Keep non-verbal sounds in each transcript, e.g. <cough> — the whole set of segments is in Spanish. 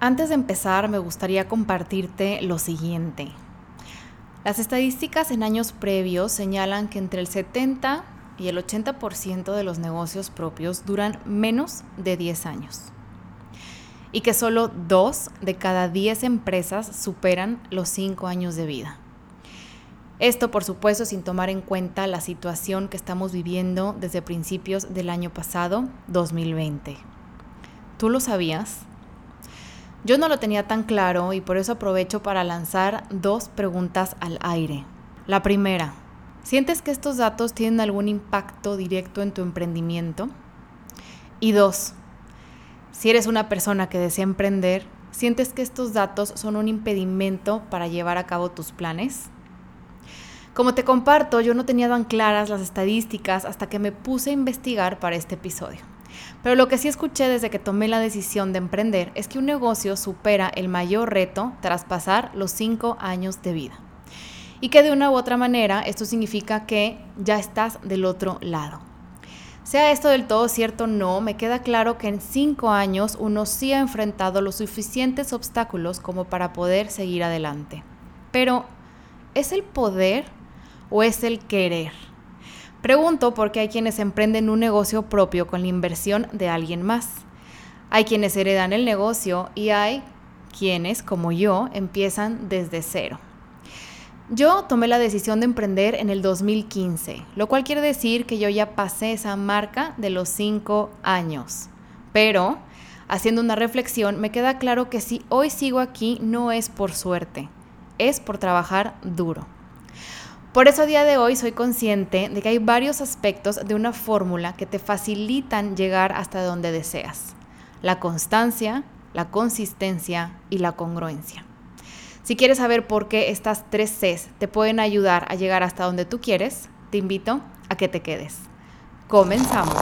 Antes de empezar, me gustaría compartirte lo siguiente. Las estadísticas en años previos señalan que entre el 70 y el 80% de los negocios propios duran menos de 10 años y que solo 2 de cada 10 empresas superan los 5 años de vida. Esto, por supuesto, sin tomar en cuenta la situación que estamos viviendo desde principios del año pasado, 2020. ¿Tú lo sabías? Yo no lo tenía tan claro y por eso aprovecho para lanzar dos preguntas al aire. La primera, ¿sientes que estos datos tienen algún impacto directo en tu emprendimiento? Y dos, si eres una persona que desea emprender, ¿sientes que estos datos son un impedimento para llevar a cabo tus planes? Como te comparto, yo no tenía tan claras las estadísticas hasta que me puse a investigar para este episodio. Pero lo que sí escuché desde que tomé la decisión de emprender es que un negocio supera el mayor reto tras pasar los cinco años de vida. Y que de una u otra manera esto significa que ya estás del otro lado. Sea esto del todo cierto o no, me queda claro que en cinco años uno sí ha enfrentado los suficientes obstáculos como para poder seguir adelante. Pero, ¿es el poder o es el querer? Pregunto porque hay quienes emprenden un negocio propio con la inversión de alguien más. Hay quienes heredan el negocio y hay quienes, como yo, empiezan desde cero. Yo tomé la decisión de emprender en el 2015, lo cual quiere decir que yo ya pasé esa marca de los cinco años. Pero, haciendo una reflexión, me queda claro que si hoy sigo aquí no es por suerte, es por trabajar duro. Por eso a día de hoy soy consciente de que hay varios aspectos de una fórmula que te facilitan llegar hasta donde deseas. La constancia, la consistencia y la congruencia. Si quieres saber por qué estas tres Cs te pueden ayudar a llegar hasta donde tú quieres, te invito a que te quedes. Comenzamos.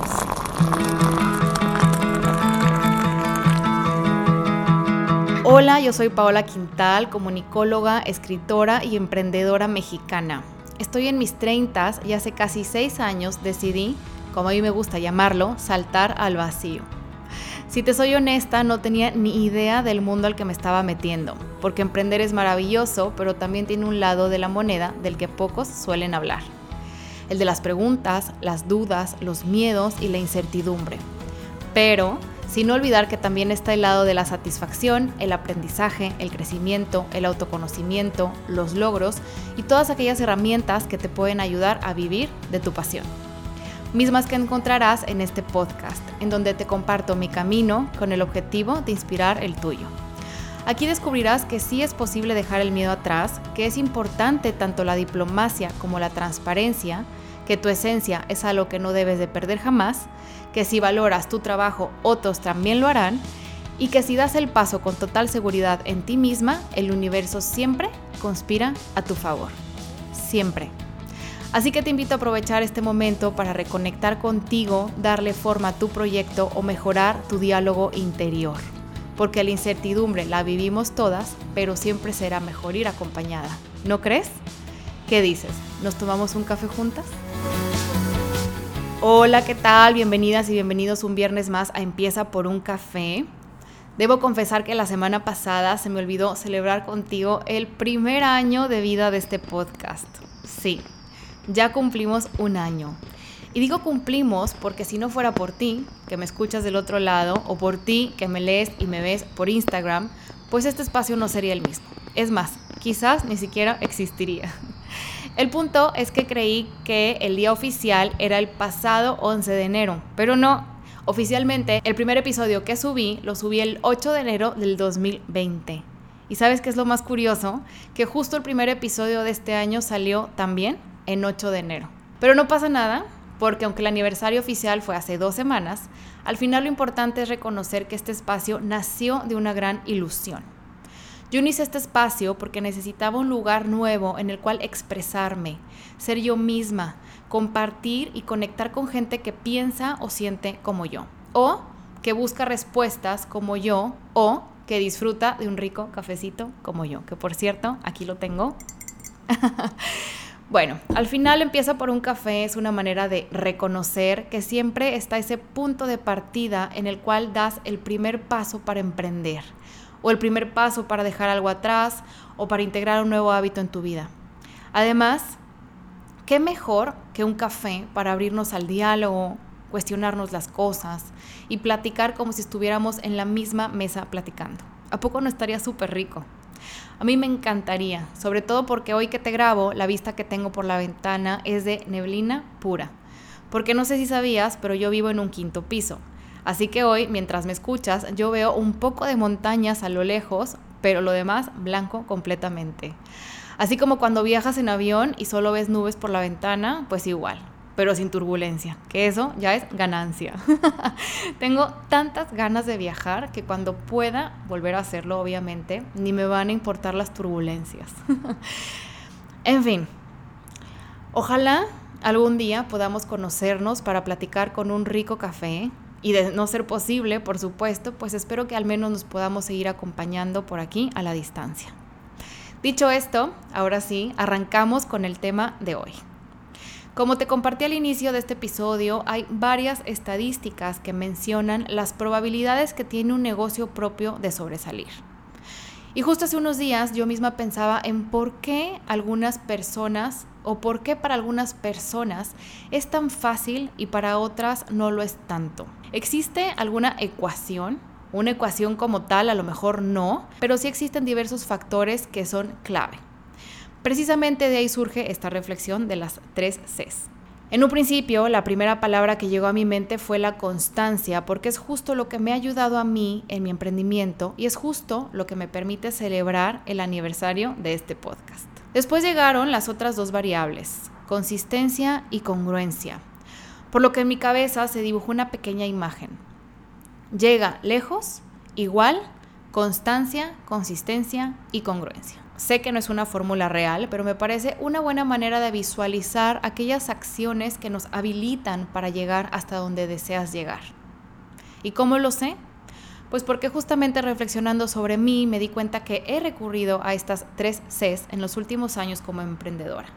Hola, yo soy Paola Quintal, comunicóloga, escritora y emprendedora mexicana. Estoy en mis 30 y hace casi 6 años decidí, como a mí me gusta llamarlo, saltar al vacío. Si te soy honesta, no tenía ni idea del mundo al que me estaba metiendo, porque emprender es maravilloso, pero también tiene un lado de la moneda del que pocos suelen hablar. El de las preguntas, las dudas, los miedos y la incertidumbre. Pero sin olvidar que también está el lado de la satisfacción, el aprendizaje, el crecimiento, el autoconocimiento, los logros y todas aquellas herramientas que te pueden ayudar a vivir de tu pasión. Mismas que encontrarás en este podcast, en donde te comparto mi camino con el objetivo de inspirar el tuyo. Aquí descubrirás que sí es posible dejar el miedo atrás, que es importante tanto la diplomacia como la transparencia, que tu esencia es algo que no debes de perder jamás, que si valoras tu trabajo otros también lo harán y que si das el paso con total seguridad en ti misma, el universo siempre conspira a tu favor. Siempre. Así que te invito a aprovechar este momento para reconectar contigo, darle forma a tu proyecto o mejorar tu diálogo interior. Porque la incertidumbre la vivimos todas, pero siempre será mejor ir acompañada. ¿No crees? ¿Qué dices? ¿Nos tomamos un café juntas? Hola, ¿qué tal? Bienvenidas y bienvenidos un viernes más a Empieza por un café. Debo confesar que la semana pasada se me olvidó celebrar contigo el primer año de vida de este podcast. Sí, ya cumplimos un año. Y digo cumplimos porque si no fuera por ti, que me escuchas del otro lado, o por ti, que me lees y me ves por Instagram, pues este espacio no sería el mismo. Es más, quizás ni siquiera existiría. El punto es que creí que el día oficial era el pasado 11 de enero, pero no. Oficialmente, el primer episodio que subí lo subí el 8 de enero del 2020. ¿Y sabes qué es lo más curioso? Que justo el primer episodio de este año salió también en 8 de enero. Pero no pasa nada, porque aunque el aniversario oficial fue hace dos semanas, al final lo importante es reconocer que este espacio nació de una gran ilusión yo hice este espacio porque necesitaba un lugar nuevo en el cual expresarme, ser yo misma, compartir y conectar con gente que piensa o siente como yo, o que busca respuestas como yo, o que disfruta de un rico cafecito como yo, que por cierto, aquí lo tengo. <laughs> Bueno, al final empieza por un café, es una manera de reconocer que siempre está ese punto de partida en el cual das el primer paso para emprender o el primer paso para dejar algo atrás o para integrar un nuevo hábito en tu vida. Además, ¿qué mejor que un café para abrirnos al diálogo, cuestionarnos las cosas y platicar como si estuviéramos en la misma mesa platicando? ¿A poco no estaría súper rico? A mí me encantaría, sobre todo porque hoy que te grabo, la vista que tengo por la ventana es de neblina pura. Porque no sé si sabías, pero yo vivo en un quinto piso. Así que hoy, mientras me escuchas, yo veo un poco de montañas a lo lejos, pero lo demás blanco completamente. Así como cuando viajas en avión y solo ves nubes por la ventana, pues igual, pero sin turbulencia, que eso ya es ganancia. <laughs> Tengo tantas ganas de viajar que cuando pueda volver a hacerlo, obviamente, ni me van a importar las turbulencias. <laughs> en fin, ojalá algún día podamos conocernos para platicar con un rico café. Y de no ser posible, por supuesto, pues espero que al menos nos podamos seguir acompañando por aquí a la distancia. Dicho esto, ahora sí, arrancamos con el tema de hoy. Como te compartí al inicio de este episodio, hay varias estadísticas que mencionan las probabilidades que tiene un negocio propio de sobresalir. Y justo hace unos días yo misma pensaba en por qué algunas personas o por qué para algunas personas es tan fácil y para otras no lo es tanto. ¿Existe alguna ecuación? Una ecuación como tal a lo mejor no, pero sí existen diversos factores que son clave. Precisamente de ahí surge esta reflexión de las tres Cs. En un principio, la primera palabra que llegó a mi mente fue la constancia, porque es justo lo que me ha ayudado a mí en mi emprendimiento y es justo lo que me permite celebrar el aniversario de este podcast. Después llegaron las otras dos variables, consistencia y congruencia, por lo que en mi cabeza se dibujó una pequeña imagen. Llega lejos, igual, constancia, consistencia y congruencia. Sé que no es una fórmula real, pero me parece una buena manera de visualizar aquellas acciones que nos habilitan para llegar hasta donde deseas llegar. ¿Y cómo lo sé? Pues porque justamente reflexionando sobre mí me di cuenta que he recurrido a estas tres Cs en los últimos años como emprendedora.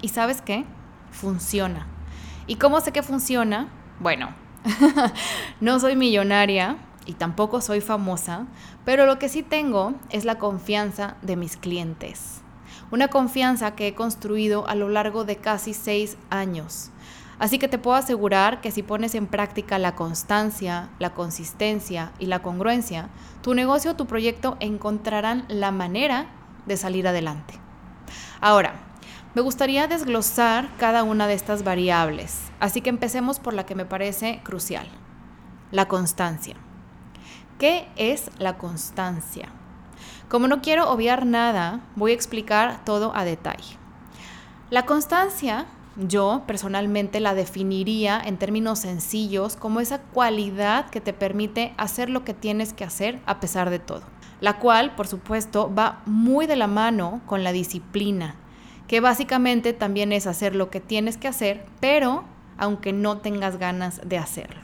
¿Y sabes qué? Funciona. ¿Y cómo sé que funciona? Bueno, <laughs> no soy millonaria, y tampoco soy famosa, pero lo que sí tengo es la confianza de mis clientes. Una confianza que he construido a lo largo de casi seis años. Así que te puedo asegurar que si pones en práctica la constancia, la consistencia y la congruencia, tu negocio o tu proyecto encontrarán la manera de salir adelante. Ahora, me gustaría desglosar cada una de estas variables, así que empecemos por la que me parece crucial, la constancia. ¿Qué es la constancia? Como no quiero obviar nada, voy a explicar todo a detalle. La constancia, yo personalmente la definiría en términos sencillos como esa cualidad que te permite hacer lo que tienes que hacer a pesar de todo. La cual, por supuesto, va muy de la mano con la disciplina, que básicamente también es hacer lo que tienes que hacer, pero aunque no tengas ganas de hacerlo.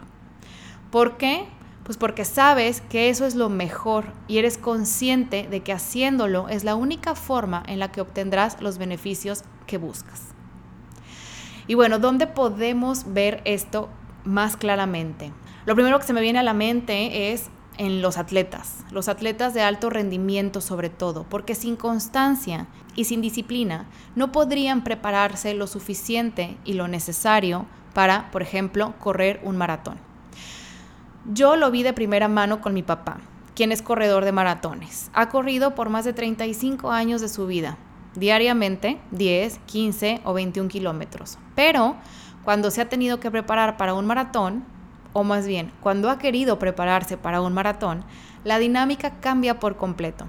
¿Por qué? Pues porque sabes que eso es lo mejor y eres consciente de que haciéndolo es la única forma en la que obtendrás los beneficios que buscas. Y bueno, ¿dónde podemos ver esto más claramente? Lo primero que se me viene a la mente es en los atletas, los atletas de alto rendimiento sobre todo, porque sin constancia y sin disciplina no podrían prepararse lo suficiente y lo necesario para, por ejemplo, correr un maratón. Yo lo vi de primera mano con mi papá, quien es corredor de maratones. Ha corrido por más de 35 años de su vida, diariamente 10, 15 o 21 kilómetros. Pero cuando se ha tenido que preparar para un maratón, o más bien, cuando ha querido prepararse para un maratón, la dinámica cambia por completo.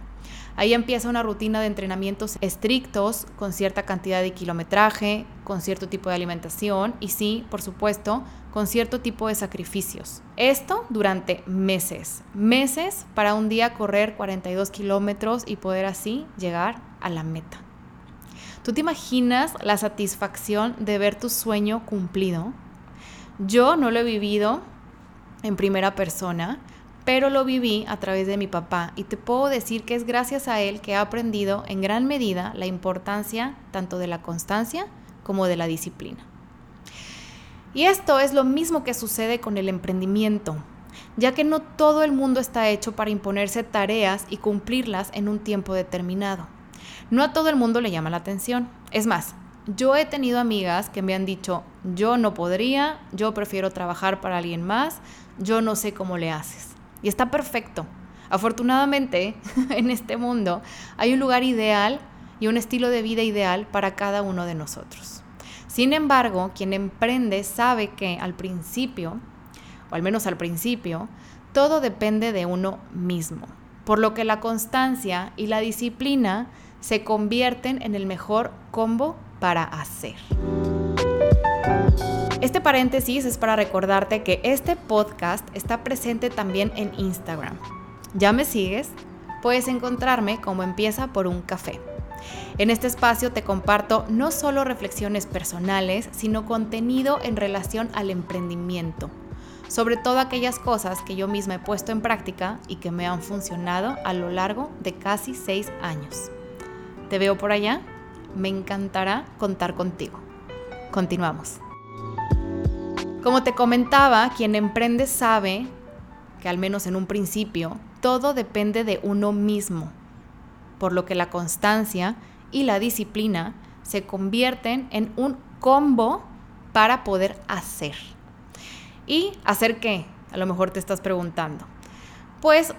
Ahí empieza una rutina de entrenamientos estrictos, con cierta cantidad de kilometraje, con cierto tipo de alimentación y sí, por supuesto, con cierto tipo de sacrificios. Esto durante meses, meses para un día correr 42 kilómetros y poder así llegar a la meta. ¿Tú te imaginas la satisfacción de ver tu sueño cumplido? Yo no lo he vivido en primera persona, pero lo viví a través de mi papá y te puedo decir que es gracias a él que he aprendido en gran medida la importancia tanto de la constancia como de la disciplina. Y esto es lo mismo que sucede con el emprendimiento. ya que no todo el mundo está hecho para imponerse tareas y cumplirlas en un tiempo determinado. No a todo el mundo le llama la atención. Es más, yo he tenido amigas que me han dicho, yo no podría, yo prefiero trabajar para alguien más, yo no sé cómo le haces. Y está perfecto. Afortunadamente, <laughs> en este mundo hay un lugar ideal y un estilo de vida ideal para cada uno de nosotros. Sin embargo, quien emprende sabe que al principio, o al menos al principio, todo depende de uno mismo, por lo que la constancia y la disciplina se convierten en el mejor combo para hacer. Este paréntesis es para recordarte que este podcast está presente también en Instagram. ¿Ya me sigues? Puedes encontrarme como empieza por un café. En este espacio te comparto no solo reflexiones personales, sino contenido en relación al emprendimiento, sobre todo aquellas cosas que yo misma he puesto en práctica y que me han funcionado a lo largo de casi seis años. ¿Te veo por allá? Me encantará contar contigo. Continuamos. Como te comentaba, quien emprende sabe que al menos en un principio, todo depende de uno mismo, por lo que la constancia y la disciplina se convierten en un combo para poder hacer. ¿Y hacer qué? A lo mejor te estás preguntando. Pues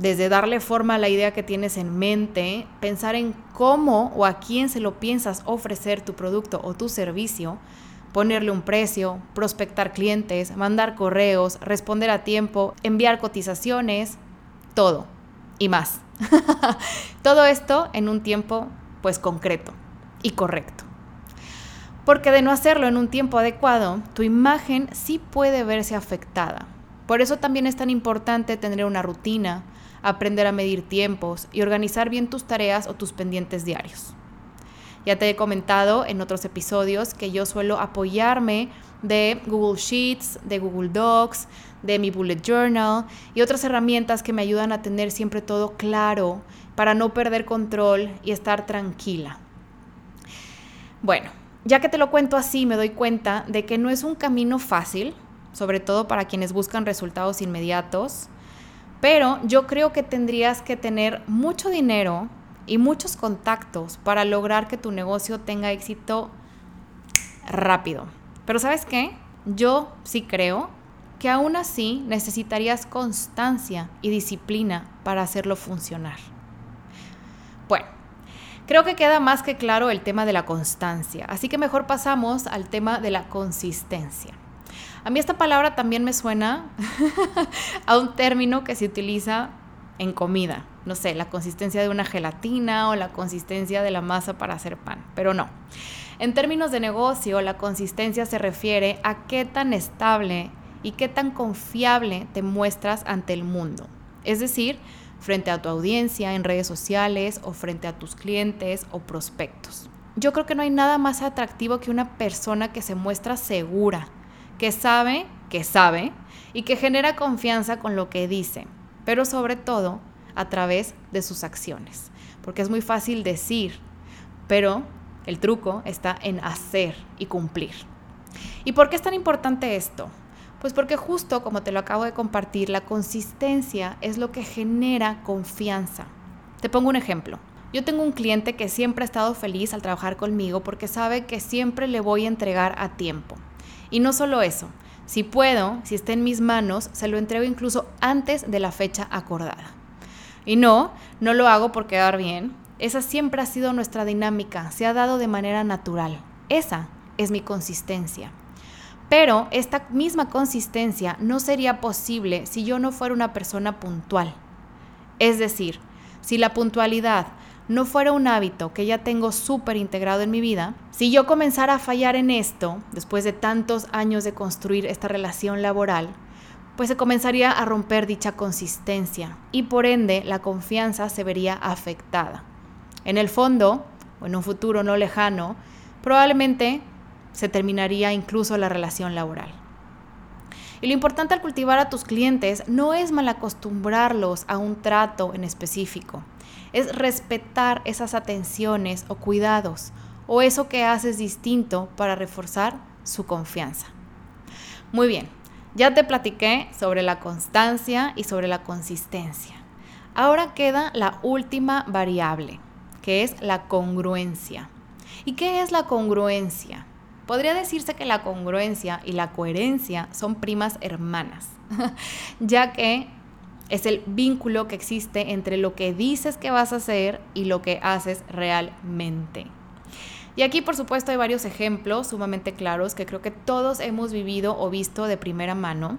desde darle forma a la idea que tienes en mente, pensar en cómo o a quién se lo piensas ofrecer tu producto o tu servicio, ponerle un precio, prospectar clientes, mandar correos, responder a tiempo, enviar cotizaciones, todo y más. <laughs> todo esto en un tiempo pues concreto y correcto. Porque de no hacerlo en un tiempo adecuado, tu imagen sí puede verse afectada. Por eso también es tan importante tener una rutina, aprender a medir tiempos y organizar bien tus tareas o tus pendientes diarios. Ya te he comentado en otros episodios que yo suelo apoyarme de Google Sheets, de Google Docs, de mi Bullet Journal y otras herramientas que me ayudan a tener siempre todo claro para no perder control y estar tranquila. Bueno, ya que te lo cuento así, me doy cuenta de que no es un camino fácil, sobre todo para quienes buscan resultados inmediatos, pero yo creo que tendrías que tener mucho dinero y muchos contactos para lograr que tu negocio tenga éxito rápido. Pero sabes qué? Yo sí creo que aún así necesitarías constancia y disciplina para hacerlo funcionar. Bueno, creo que queda más que claro el tema de la constancia, así que mejor pasamos al tema de la consistencia. A mí esta palabra también me suena <laughs> a un término que se utiliza en comida. No sé, la consistencia de una gelatina o la consistencia de la masa para hacer pan, pero no. En términos de negocio, la consistencia se refiere a qué tan estable y qué tan confiable te muestras ante el mundo. Es decir, frente a tu audiencia en redes sociales o frente a tus clientes o prospectos. Yo creo que no hay nada más atractivo que una persona que se muestra segura, que sabe que sabe y que genera confianza con lo que dice, pero sobre todo a través de sus acciones. Porque es muy fácil decir, pero el truco está en hacer y cumplir. ¿Y por qué es tan importante esto? Pues porque justo como te lo acabo de compartir, la consistencia es lo que genera confianza. Te pongo un ejemplo. Yo tengo un cliente que siempre ha estado feliz al trabajar conmigo porque sabe que siempre le voy a entregar a tiempo. Y no solo eso, si puedo, si está en mis manos, se lo entrego incluso antes de la fecha acordada. Y no, no lo hago por quedar bien. Esa siempre ha sido nuestra dinámica, se ha dado de manera natural. Esa es mi consistencia. Pero esta misma consistencia no sería posible si yo no fuera una persona puntual. Es decir, si la puntualidad no fuera un hábito que ya tengo súper integrado en mi vida, si yo comenzara a fallar en esto, después de tantos años de construir esta relación laboral, pues se comenzaría a romper dicha consistencia y por ende la confianza se vería afectada. En el fondo, o en un futuro no lejano, probablemente se terminaría incluso la relación laboral. Y lo importante al cultivar a tus clientes no es malacostumbrarlos a un trato en específico, es respetar esas atenciones o cuidados o eso que haces distinto para reforzar su confianza. Muy bien, Ya te platiqué sobre la constancia y sobre la consistencia. Ahora queda la última variable, que es la congruencia. ¿Y qué es la congruencia? Podría decirse que la congruencia y la coherencia son primas hermanas, <laughs> ya que es el vínculo que existe entre lo que dices que vas a hacer y lo que haces realmente. Y aquí, por supuesto, hay varios ejemplos sumamente claros que creo que todos hemos vivido o visto de primera mano.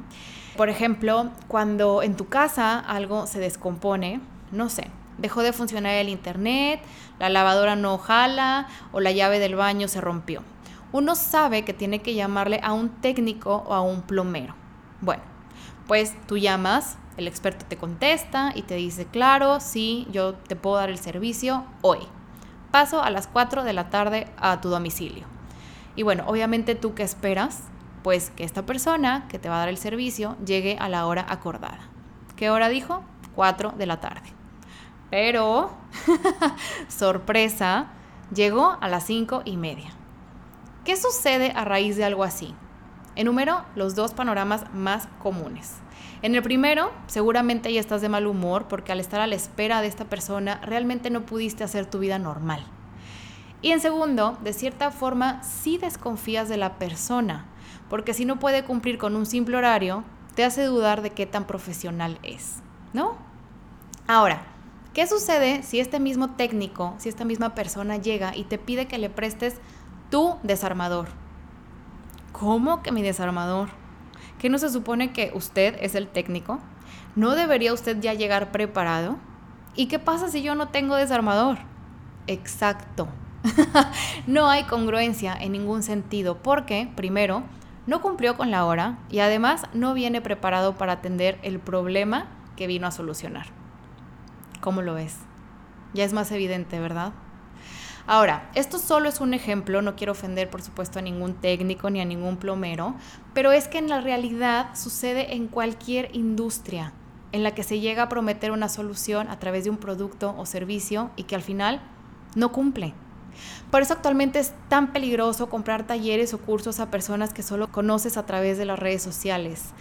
Por ejemplo, cuando en tu casa algo se descompone, no sé, dejó de funcionar el internet, la lavadora no jala o la llave del baño se rompió. Uno sabe que tiene que llamarle a un técnico o a un plomero. Bueno, pues tú llamas, el experto te contesta y te dice, claro, sí, yo te puedo dar el servicio hoy. Paso a las 4 de la tarde a tu domicilio. Y bueno, obviamente tú qué esperas? Pues que esta persona que te va a dar el servicio llegue a la hora acordada. ¿Qué hora dijo? 4 de la tarde. Pero, <laughs> sorpresa, llegó a las 5 y media. ¿Qué sucede a raíz de algo así? Enumero los dos panoramas más comunes. En el primero, seguramente ya estás de mal humor porque al estar a la espera de esta persona realmente no pudiste hacer tu vida normal. Y en segundo, de cierta forma sí desconfías de la persona, porque si no puede cumplir con un simple horario, te hace dudar de qué tan profesional es, ¿no? Ahora, ¿qué sucede si este mismo técnico, si esta misma persona llega y te pide que le prestes tu desarmador? ¿Cómo que mi desarmador? ¿Qué no se supone que usted es el técnico? ¿No debería usted ya llegar preparado? ¿Y qué pasa si yo no tengo desarmador? Exacto. <laughs> no hay congruencia en ningún sentido porque, primero, no cumplió con la hora y además no viene preparado para atender el problema que vino a solucionar. ¿Cómo lo ves? Ya es más evidente, ¿verdad? Ahora, esto solo es un ejemplo, no quiero ofender por supuesto a ningún técnico ni a ningún plomero, pero es que en la realidad sucede en cualquier industria en la que se llega a prometer una solución a través de un producto o servicio y que al final no cumple. Por eso actualmente es tan peligroso comprar talleres o cursos a personas que solo conoces a través de las redes sociales.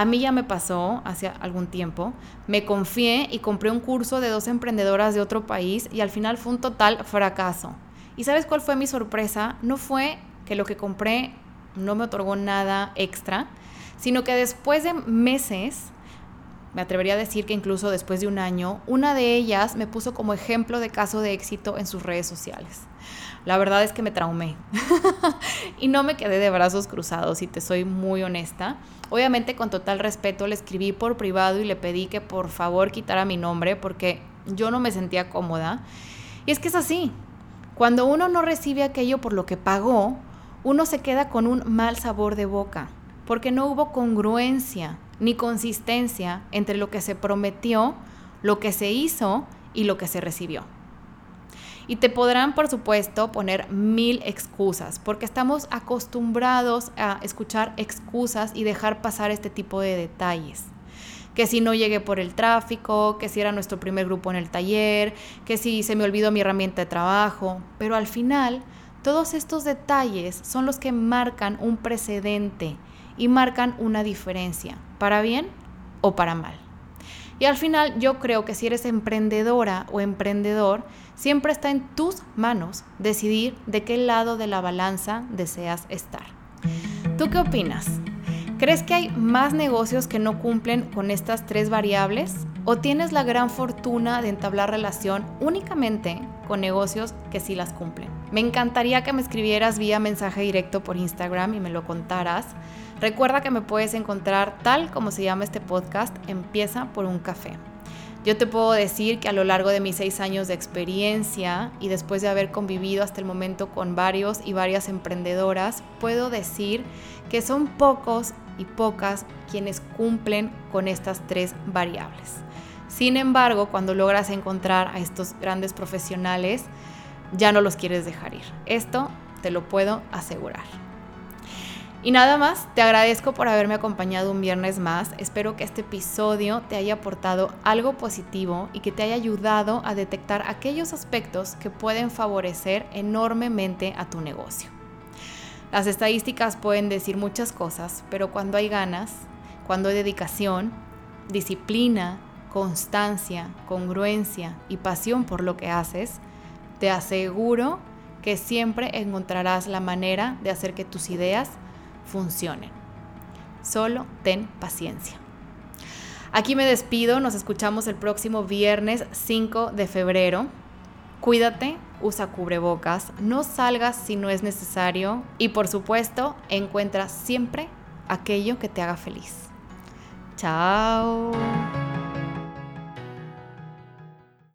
A mí ya me pasó hace algún tiempo, me confié y compré un curso de dos emprendedoras de otro país y al final fue un total fracaso. ¿Y sabes cuál fue mi sorpresa? No fue que lo que compré no me otorgó nada extra, sino que después de meses, me atrevería a decir que incluso después de un año, una de ellas me puso como ejemplo de caso de éxito en sus redes sociales. La verdad es que me traumé <laughs> y no me quedé de brazos cruzados, y te soy muy honesta. Obviamente con total respeto le escribí por privado y le pedí que por favor quitara mi nombre porque yo no me sentía cómoda. Y es que es así. Cuando uno no recibe aquello por lo que pagó, uno se queda con un mal sabor de boca, porque no hubo congruencia ni consistencia entre lo que se prometió, lo que se hizo y lo que se recibió. Y te podrán, por supuesto, poner mil excusas, porque estamos acostumbrados a escuchar excusas y dejar pasar este tipo de detalles. Que si no llegué por el tráfico, que si era nuestro primer grupo en el taller, que si se me olvidó mi herramienta de trabajo. Pero al final, todos estos detalles son los que marcan un precedente y marcan una diferencia, para bien o para mal. Y al final yo creo que si eres emprendedora o emprendedor, siempre está en tus manos decidir de qué lado de la balanza deseas estar. ¿Tú qué opinas? ¿Crees que hay más negocios que no cumplen con estas tres variables? ¿O tienes la gran fortuna de entablar relación únicamente con negocios que sí las cumplen? Me encantaría que me escribieras vía mensaje directo por Instagram y me lo contaras. Recuerda que me puedes encontrar tal como se llama este podcast, Empieza por un café. Yo te puedo decir que a lo largo de mis seis años de experiencia y después de haber convivido hasta el momento con varios y varias emprendedoras, puedo decir que son pocos y pocas quienes cumplen con estas tres variables. Sin embargo, cuando logras encontrar a estos grandes profesionales, ya no los quieres dejar ir. Esto te lo puedo asegurar. Y nada más, te agradezco por haberme acompañado un viernes más. Espero que este episodio te haya aportado algo positivo y que te haya ayudado a detectar aquellos aspectos que pueden favorecer enormemente a tu negocio. Las estadísticas pueden decir muchas cosas, pero cuando hay ganas, cuando hay dedicación, disciplina, constancia, congruencia y pasión por lo que haces, te aseguro que siempre encontrarás la manera de hacer que tus ideas funcionen. Solo ten paciencia. Aquí me despido, nos escuchamos el próximo viernes 5 de febrero. Cuídate, usa cubrebocas, no salgas si no es necesario y por supuesto encuentra siempre aquello que te haga feliz. Chao.